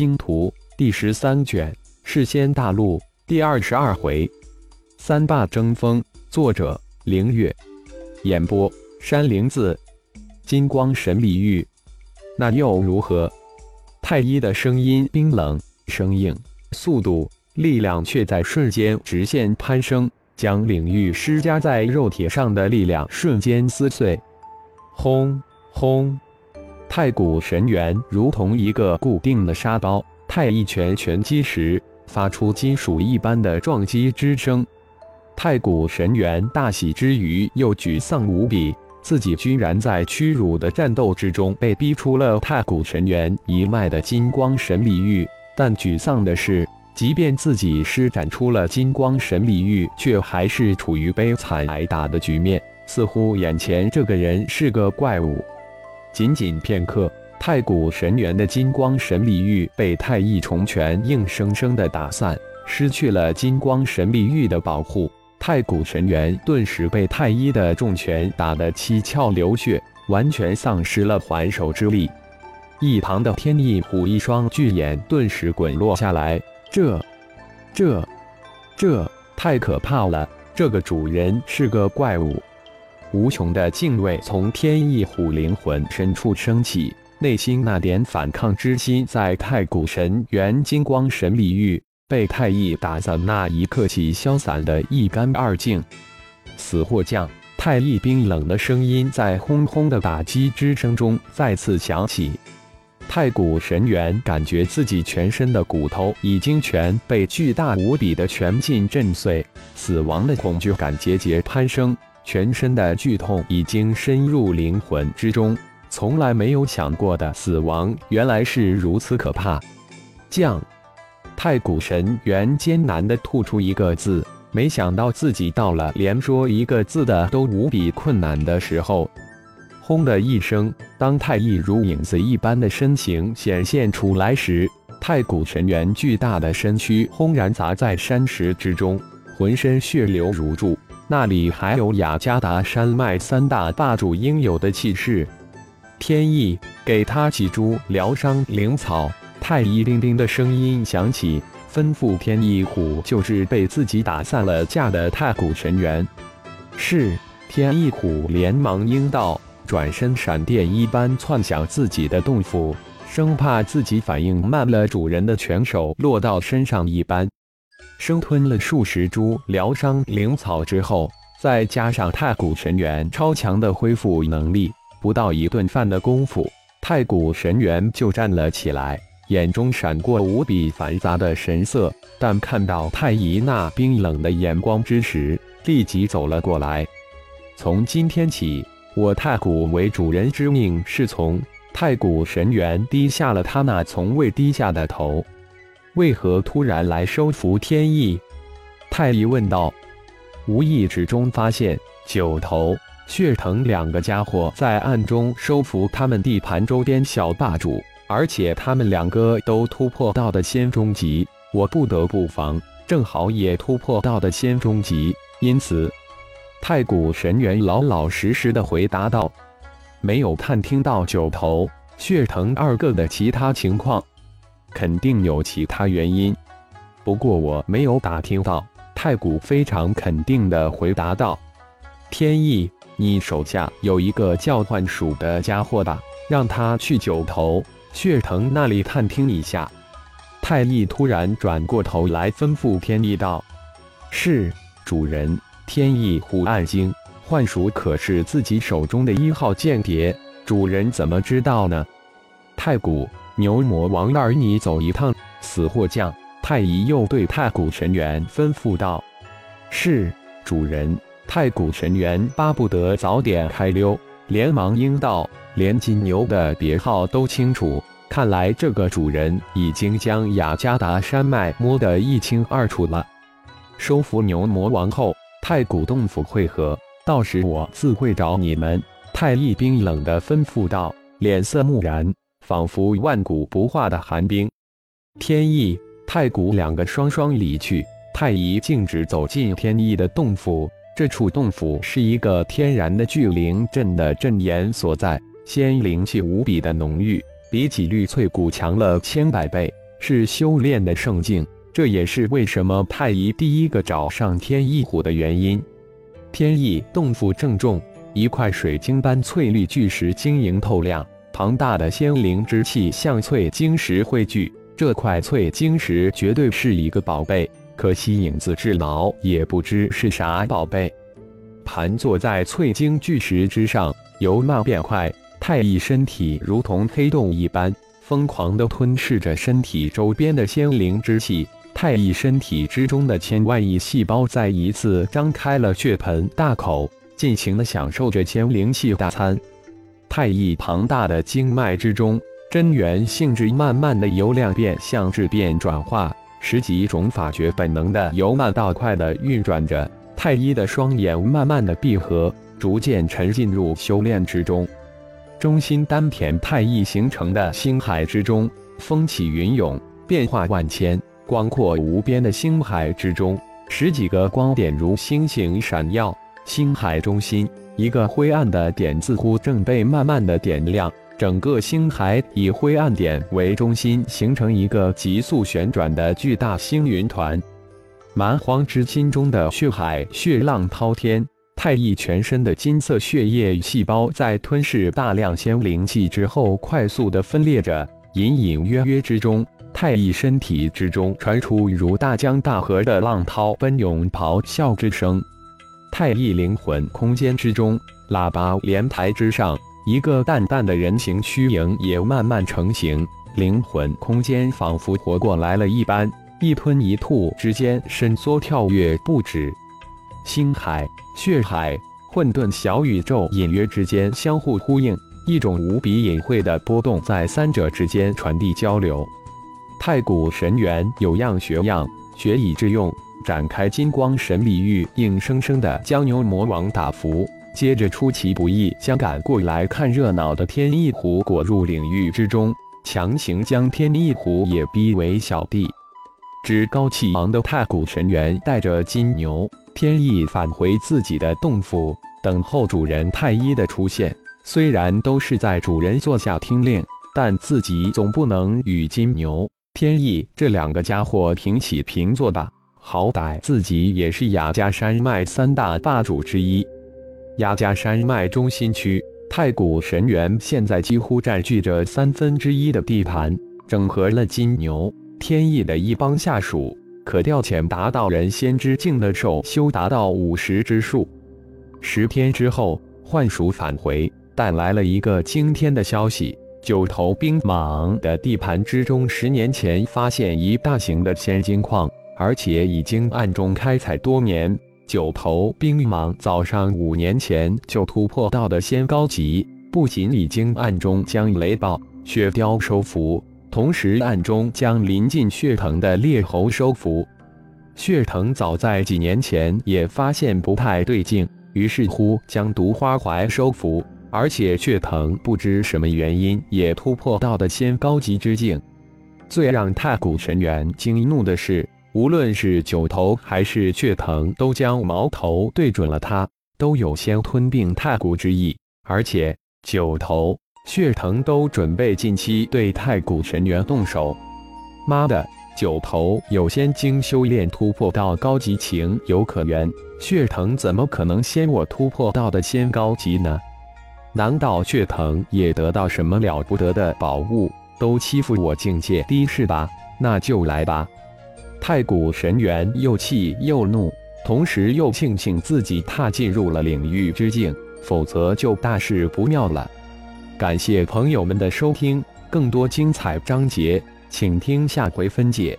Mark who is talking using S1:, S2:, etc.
S1: 星图》第十三卷，世仙大陆第二十二回，三霸争锋。作者：凌月。演播：山灵子。金光神力玉，那又如何？太一的声音冰冷、生硬，速度、力量却在瞬间直线攀升，将领域施加在肉体上的力量瞬间撕碎。轰轰！太古神元如同一个固定的沙包，太一拳拳击时发出金属一般的撞击之声。太古神元大喜之余又沮丧无比。自己居然在屈辱的战斗之中被逼出了太古神元一脉的金光神力域，但沮丧的是，即便自己施展出了金光神力域，却还是处于悲惨挨打的局面。似乎眼前这个人是个怪物。仅仅片刻，太古神元的金光神力玉被太一重拳硬生生的打散，失去了金光神力玉的保护。太古神元顿时被太一的重拳打得七窍流血，完全丧失了还手之力。一旁的天翼虎一双巨眼顿时滚落下来，这、这、这太可怕了！这个主人是个怪物。无穷的敬畏从天翼虎灵魂深处升起，内心那点反抗之心在太古神元金光神力域。被太乙打散那一刻起，消散的一干二净。死或降！太乙冰冷的声音在轰轰的打击之声中再次响起。太古神元感觉自己全身的骨头已经全被巨大无比的拳劲震碎，死亡的恐惧感节节攀升，全身的剧痛已经深入灵魂之中。从来没有想过的死亡，原来是如此可怕。将。太古神元艰难地吐出一个字，没想到自己到了连说一个字的都无比困难的时候。轰的一声，当太一如影子一般的身形显现出来时，太古神元巨大的身躯轰然砸在山石之中，浑身血流如注。那里还有雅加达山脉三大霸主应有的气势。天意，给他几株疗伤灵草。太医叮叮的声音响起，吩咐天一虎就是被自己打散了架的太古神元。是天一虎连忙应道，转身闪电一般窜向自己的洞府，生怕自己反应慢了，主人的拳手落到身上一般。生吞了数十株疗伤灵草之后，再加上太古神元超强的恢复能力，不到一顿饭的功夫，太古神元就站了起来。眼中闪过无比繁杂的神色，但看到太乙那冰冷的眼光之时，立即走了过来。从今天起，我太古为主人之命是从。太古神元低下了他那从未低下的头。为何突然来收服天意？太乙问道。无意之中发现九头、血藤两个家伙在暗中收服他们地盘周边小霸主。而且他们两个都突破到的仙中级，我不得不防，正好也突破到的仙中级，因此，太古神元老老实实的回答道：“没有探听到九头、血藤二个的其他情况，肯定有其他原因。不过我没有打听到。”太古非常肯定的回答道：“天意，你手下有一个叫幻鼠的家伙吧？让他去九头。”血藤那里探听一下。太一突然转过头来，吩咐天意道：“是主人。”天意虎暗惊，幻鼠可是自己手中的一号间谍，主人怎么知道呢？太古牛魔王那儿，你走一趟。死货匠！太乙又对太古神元吩咐道：“是主人。”太古神元巴不得早点开溜，连忙应道。连金牛的别号都清楚，看来这个主人已经将雅加达山脉摸得一清二楚了。收服牛魔王后，太古洞府会合，到时我自会找你们。”太乙冰冷地吩咐道，脸色木然，仿佛万古不化的寒冰。天意、太古两个双双离去，太乙径直走进天意的洞府。这处洞府是一个天然的聚灵阵的阵眼所在。仙灵气无比的浓郁，比起绿翠谷强了千百倍。是修炼的圣境。这也是为什么太乙第一个找上天翼虎的原因。天意洞府正中，一块水晶般翠绿巨石晶莹透亮，庞大的仙灵之气向翠晶石汇聚。这块翠晶石绝对是一个宝贝，可惜影子智脑也不知是啥宝贝。盘坐在翠晶巨石之上，由慢变快，太乙身体如同黑洞一般，疯狂地吞噬着身体周边的仙灵之气。太乙身体之中的千万亿细胞再一次张开了血盆大口，尽情地享受着千灵气大餐。太一庞大的经脉之中，真元性质慢慢的由量变向质变转化，十几种法诀本能的由慢到快的运转着。太一的双眼慢慢的闭合，逐渐沉浸入修炼之中。中心丹田太一形成的星海之中，风起云涌，变化万千。广阔无边的星海之中，十几个光点如星星闪耀。星海中心，一个灰暗的点似乎正被慢慢的点亮。整个星海以灰暗点为中心，形成一个急速旋转的巨大星云团。蛮荒之心中的血海，血浪滔天。太乙全身的金色血液细胞在吞噬大量仙灵气之后，快速的分裂着。隐隐约约之中。太乙身体之中传出如大江大河的浪涛奔涌咆哮之声。太乙灵魂空间之中，喇叭莲台之上，一个淡淡的人形虚影也慢慢成型。灵魂空间仿佛活过来了一般，一吞一吐之间伸缩跳跃不止。星海、血海、混沌小宇宙隐约之间相互呼应，一种无比隐晦的波动在三者之间传递交流。太古神元有样学样，学以致用，展开金光神力域，硬生生的将牛魔王打服。接着出其不意，将赶过来看热闹的天翼狐裹入领域之中，强行将天翼狐也逼为小弟。趾高气昂的太古神猿带着金牛天翼返回自己的洞府，等候主人太一的出现。虽然都是在主人座下听令，但自己总不能与金牛。天意这两个家伙平起平坐吧，好歹自己也是雅加山脉三大霸主之一。雅加山脉中心区，太古神元现在几乎占据着三分之一的地盘，整合了金牛天意的一帮下属，可调遣达到人仙之境的兽修达到五十之数。十天之后，幻鼠返回，带来了一个惊天的消息。九头冰蟒的地盘之中，十年前发现一大型的仙金矿，而且已经暗中开采多年。九头冰蟒早上五年前就突破到的仙高级，不仅已经暗中将雷暴、血雕收服，同时暗中将临近血藤的猎猴收服。血藤早在几年前也发现不太对劲，于是乎将毒花槐收服。而且血藤不知什么原因也突破到的仙高级之境。最让太古神元惊怒的是，无论是九头还是血藤，都将矛头对准了他，都有先吞并太古之意。而且九头、血藤都准备近期对太古神元动手。妈的，九头有仙经修炼突破到高级，情有可原。血藤怎么可能先我突破到的仙高级呢？难道血藤也得到什么了不得的宝物？都欺负我境界低是吧？那就来吧！太古神元又气又怒，同时又庆幸自己踏进入了领域之境，否则就大事不妙了。感谢朋友们的收听，更多精彩章节，请听下回分解。